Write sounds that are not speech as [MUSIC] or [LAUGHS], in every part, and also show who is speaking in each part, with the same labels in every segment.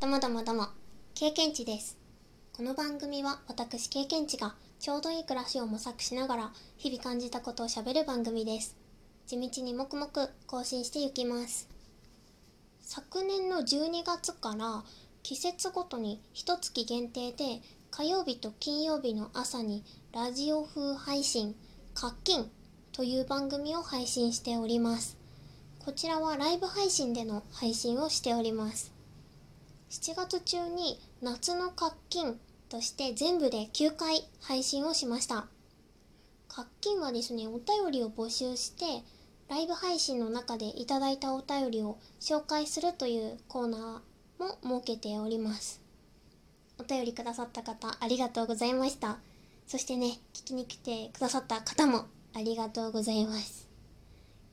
Speaker 1: どうもどうもどうも、経験値です。この番組は私経験値がちょうどいい暮らしを模索しながら日々感じたことをしゃべる番組です。地道に黙々更新していきます。昨年の12月から季節ごとに一月限定で火曜日と金曜日の朝にラジオ風配信「課金」という番組を配信しております。こちらはライブ配信での配信をしております。7月中に夏の課金として全部で9回配信をしました。課金はですね、お便りを募集して、ライブ配信の中でいただいたお便りを紹介するというコーナーも設けております。お便りくださった方、ありがとうございました。そしてね、聞きに来てくださった方もありがとうございます。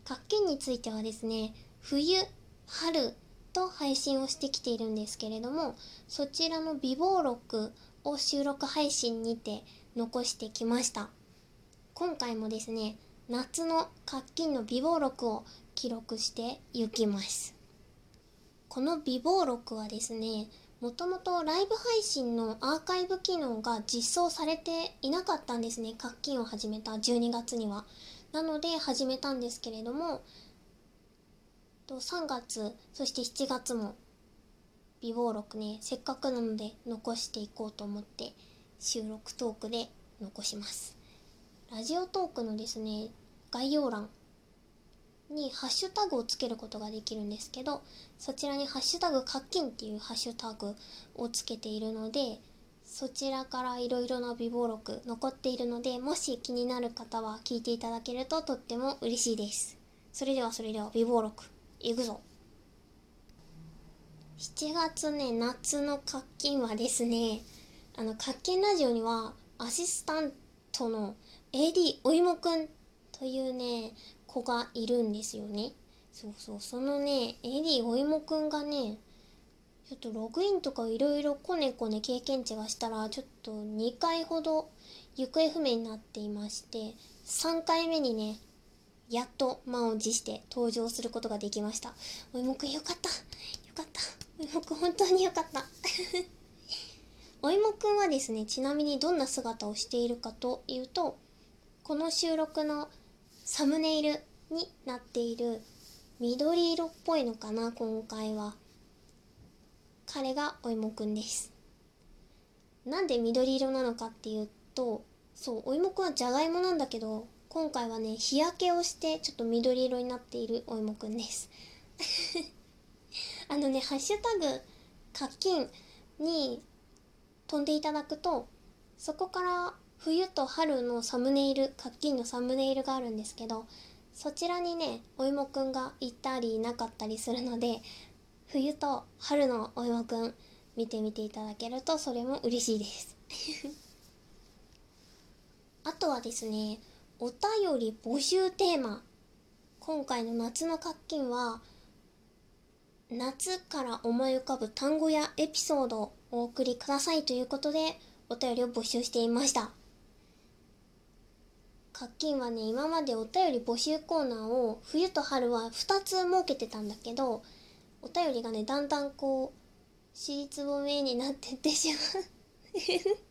Speaker 1: 課金についてはですね、冬、春と配信をしてきているんですけれども、そちらの美貌録を収録配信にて残してきました。今回もですね、夏の課金の美貌録を記録していきます。この美貌録はですね、もともとライブ配信のアーカイブ機能が実装されていなかったんですね、課金を始めた12月には。なので始めたんですけれども、と3月、そして7月も美貌録ね、せっかくなので残していこうと思って収録トークで残します。ラジオトークのですね、概要欄にハッシュタグをつけることができるんですけど、そちらにハッシュタグ課金っていうハッシュタグをつけているので、そちらからいろいろな美貌録残っているので、もし気になる方は聞いていただけるととっても嬉しいです。それではそれでは美貌録、いくぞ。7月ね、夏の課金はですね、あの、課金ラジオにはアシスタントの AD おいもくんというね、子がいるんですよね。そうそう、そのね、AD おいもくんがね、ちょっとログインとかいろいろこねこね経験値がしたら、ちょっと2回ほど行方不明になっていまして、3回目にね、やっと満を持して登場することができました。おいもくんよかった。よかった。おいもくん本当によかった。[LAUGHS] おいもくんはですね、ちなみにどんな姿をしているかというと、この収録のサムネイルになっている緑色っぽいのかな、今回は。彼がおいもくんです。なんで緑色なのかっていうと、そう、おいもくんはじゃがいもなんだけど、今回はね、日焼けをしてちょっと緑色になっているおいもくんです。[LAUGHS] あのね、ハッシュタグ課金に飛んでいただくと、そこから冬と春のサムネイル、課金のサムネイルがあるんですけど、そちらにね、おいもくんがいたりいなかったりするので、冬と春のおいもくん見てみていただけるとそれも嬉しいです。[LAUGHS] あとはですね、お便り募集テーマ。今回の夏の課金は、夏から思い浮かぶ単語やエピソードをお送りくださいということで、お便りを募集していました。課金はね、今までお便り募集コーナーを冬と春は2つ設けてたんだけど、お便りがね、だんだんこう、尻つぼめになってってしまう。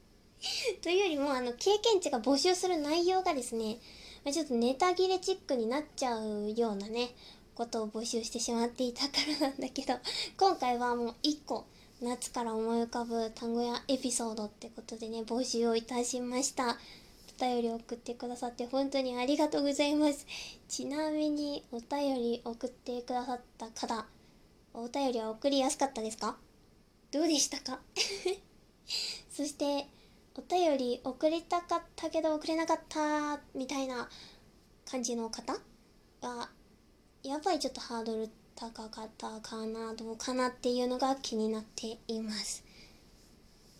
Speaker 1: [LAUGHS] というよりも、あの、経験値が募集する内容がですね、まちょっとネタ切れチックになっちゃうようなね、ことを募集してしまっていたからなんだけど、[LAUGHS] 今回はもう1個、夏から思い浮かぶ単語やエピソードってことでね、募集をいたしました。お便り送ってくださって本当にありがとうございます。ちなみに、お便り送ってくださった方、お便りは送りやすかったですか？どうでしたか？[LAUGHS] そして、お便り送りたかったけど送れなかったみたいな感じの方は、やっぱりちょっとハードル高かったかな、どうかなっていうのが気になっています。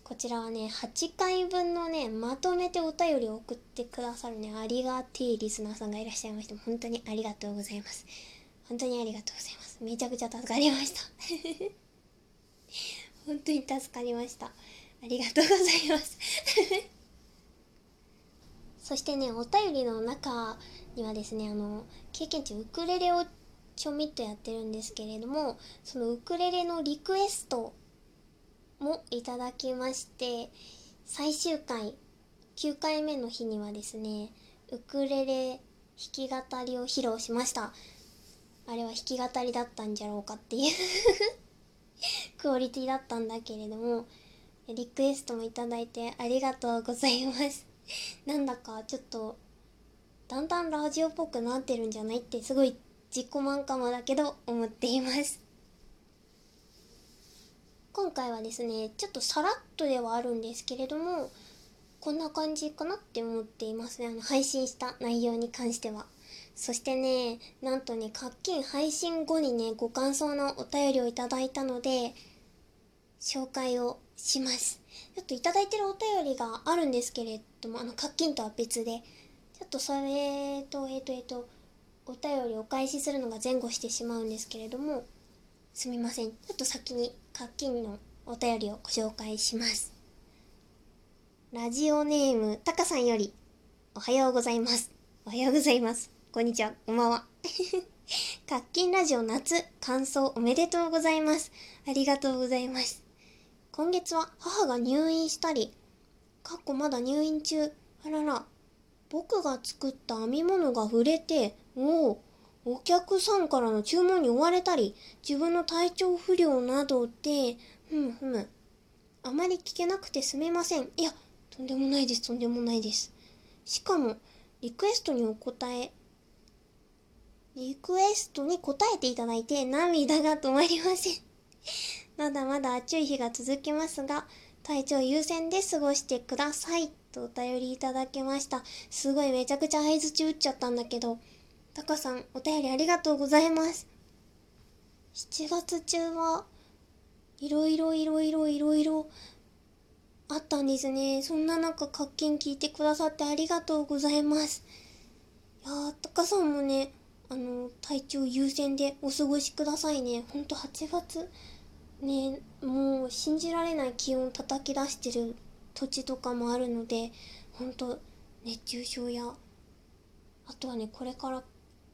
Speaker 1: こちらはね、8回分のね、まとめてお便りを送ってくださるね、ありがてえリスナーさんがいらっしゃいまして、本当にありがとうございます。本当にありがとうございます。めちゃくちゃ助かりました。[LAUGHS] 本当に助かりました。ありがとうございます。[LAUGHS] そしてね、お便りの中にはですね、あの、経験値ウクレレをちょみっとやってるんですけれども、そのウクレレのリクエストもいただきまして最終回9回目の日にはですねウクレレ弾き語りを披露しましたあれは弾き語りだったんじゃろうかっていう [LAUGHS] クオリティだったんだけれどもリクエストもいただいてありがとうございます。[LAUGHS] なんだかちょっとだんだんラジオっぽくなってるんじゃないってすごい自己満かもだけど思っています。[LAUGHS] 今回はですねちょっとさらっとではあるんですけれどもこんな感じかなって思っています。ねあの配信した内容に関しては。そしてねなんとね課金配信後にねご感想のお便りをいただいたので紹介をします。ちょっといただいてるお便りがあるんですけれどもあの課金とは別でちょっとそれとえっ、ー、とえっ、ー、とお便りお返しするのが前後してしまうんですけれどもすみません。ちょっと先に課金のお便りをご紹介します。ラジオネームたかさんよりおはようございます。おはようございます。こんにちは。こんばんは。[LAUGHS] 課金ラジオ夏感想おめでとうございます。ありがとうございます。今月は母が入院したりかっこまだ入院中あらら僕が作った編み物が触れて、おお、お客さんからの注文に追われたり、自分の体調不良などで、ふむふむ。あまり聞けなくてすみません。いや、とんでもないです、とんでもないです。しかも、リクエストにお答え、リクエストに答えていただいて涙が止まりません。まだまだ暑い日が続きますが、体調優先で過ごしてください。とお便りいただきました。すごいめちゃくちゃ合図中打っちゃったんだけど、タカさん、お便りありがとうございます。7月中はいろいろいろいろいろいろあったんですね。そんな中、活気聞いてくださってありがとうございます。いやー、タカさんもね、あの、体調優先でお過ごしくださいね。ほんと8月、ね、もう信じられない気温叩き出してる土地とかもあるので本当熱中症やあとはねこれから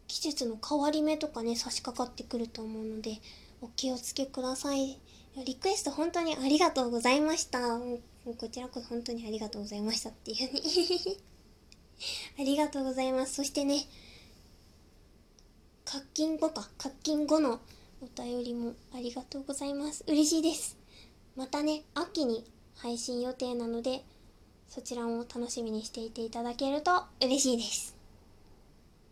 Speaker 1: 季節の変わり目とかね差し掛かってくると思うのでお気をつけください。リクエスト本当にありがとうございました。もうこちらこそ本当にありがとうございましたっていうね [LAUGHS] ありがとうございます。そしてね課金後か課金後のお便りもありがとうございます。嬉しいです。またね秋に配信予定なのでそちらも楽しみにしていていただけると嬉しいです。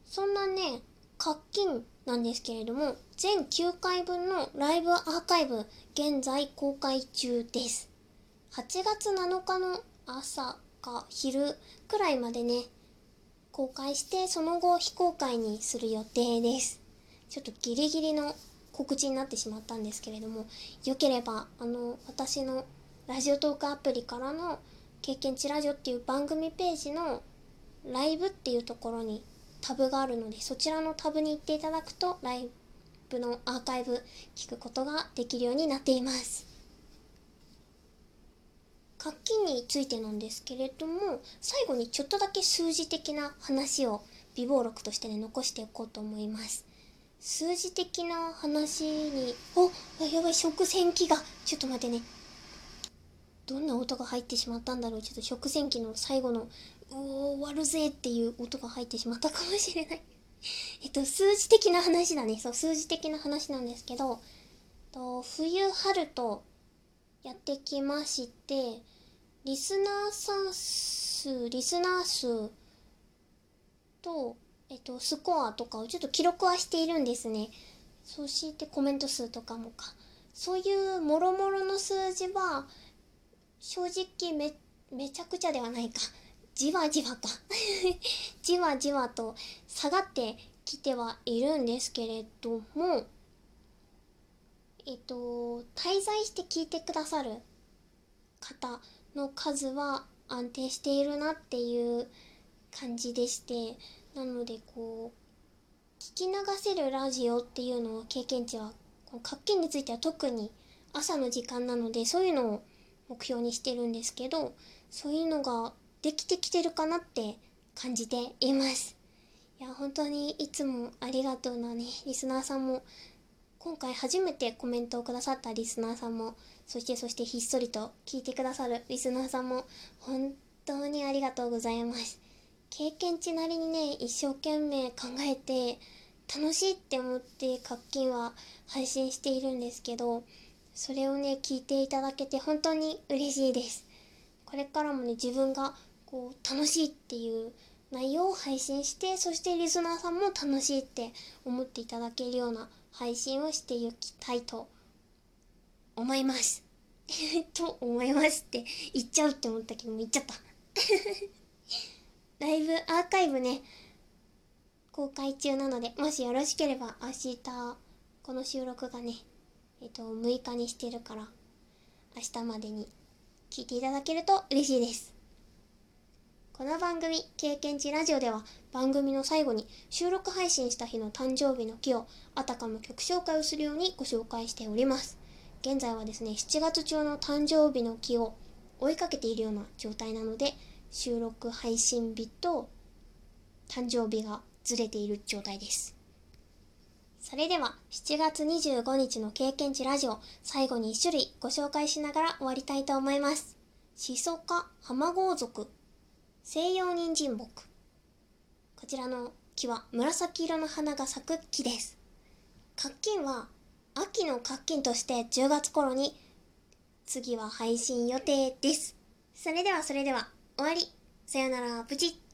Speaker 1: そんなね課金なんですけれども全9回分のライブアーカイブ現在公開中です。8月7日の朝か昼くらいまでね公開してその後非公開にする予定です。ちょっとギリギリの告知になってしまったんですけれどもよければあの私のラジオトークアプリからの経験値ラジオっていう番組ページのライブっていうところにタブがあるのでそちらのタブに行っていただくとライブのアーカイブ聞くことができるようになっています。活気についてなんですけれども最後にちょっとだけ数字的な話を備忘録としてね残していこうと思います。数字的な話におやばい食洗機が。ちょっと待ってね。どんな音が入ってしまったんだろう。ちょっと食洗機の最後の「うお終わるぜ」っていう音が入ってしまったかもしれない。[LAUGHS] えっと数字的な話だね。そう数字的な話なんですけどと冬春とやってきましてリスナーさん数リスナー数とえっとスコアとかをちょっと記録はしているんですね。そしてコメント数とかもか。そういうもろもろの数字は正直めめちゃくちゃではないか。じわじわか。[LAUGHS] じわじわと下がってきてはいるんですけれどもえっと滞在して聞いてくださる方の数は安定しているなっていう感じでしてなのでこう聞き流せるラジオっていうのを経験値は活気については特に朝の時間なのでそういうのを目標にしてるんですけどそういうのができてきてるかなって感じています。いや本当にいつもありがとうなねリスナーさんも今回初めてコメントをくださったリスナーさんもそしてそしてひっそりと聞いてくださるリスナーさんも本当にありがとうございます。経験値なりにね一生懸命考えて楽しいって思って課金は配信しているんですけどそれをね聞いていただけて本当に嬉しいですこれからもね自分がこう楽しいっていう内容を配信してそしてリスナーさんも楽しいって思っていただけるような配信をしていきたいと思います。[LAUGHS] と思いますって言っちゃうって思ったけども言っちゃった。[LAUGHS] ライブアーカイブね、公開中なので、もしよろしければ明日、この収録がね、えっと、6日にしてるから、明日までに聞いていただけると嬉しいです。この番組「経験値ラジオ」では番組の最後に収録配信した日の誕生日の木をあたかも曲紹介をするようにご紹介しております現在はですね7月中の誕生日の木を追いかけているような状態なので収録配信日と誕生日がずれている状態です。それでは7月25日の経験値ラジオ最後に1種類ご紹介しながら終わりたいと思います。シソ科ハマゴウ属西洋人参木。こちらの木は紫色の花が咲く木です。活金は秋の活金として10月頃に次は配信予定です。それではそれでは。終わり。さよなら。プチッ。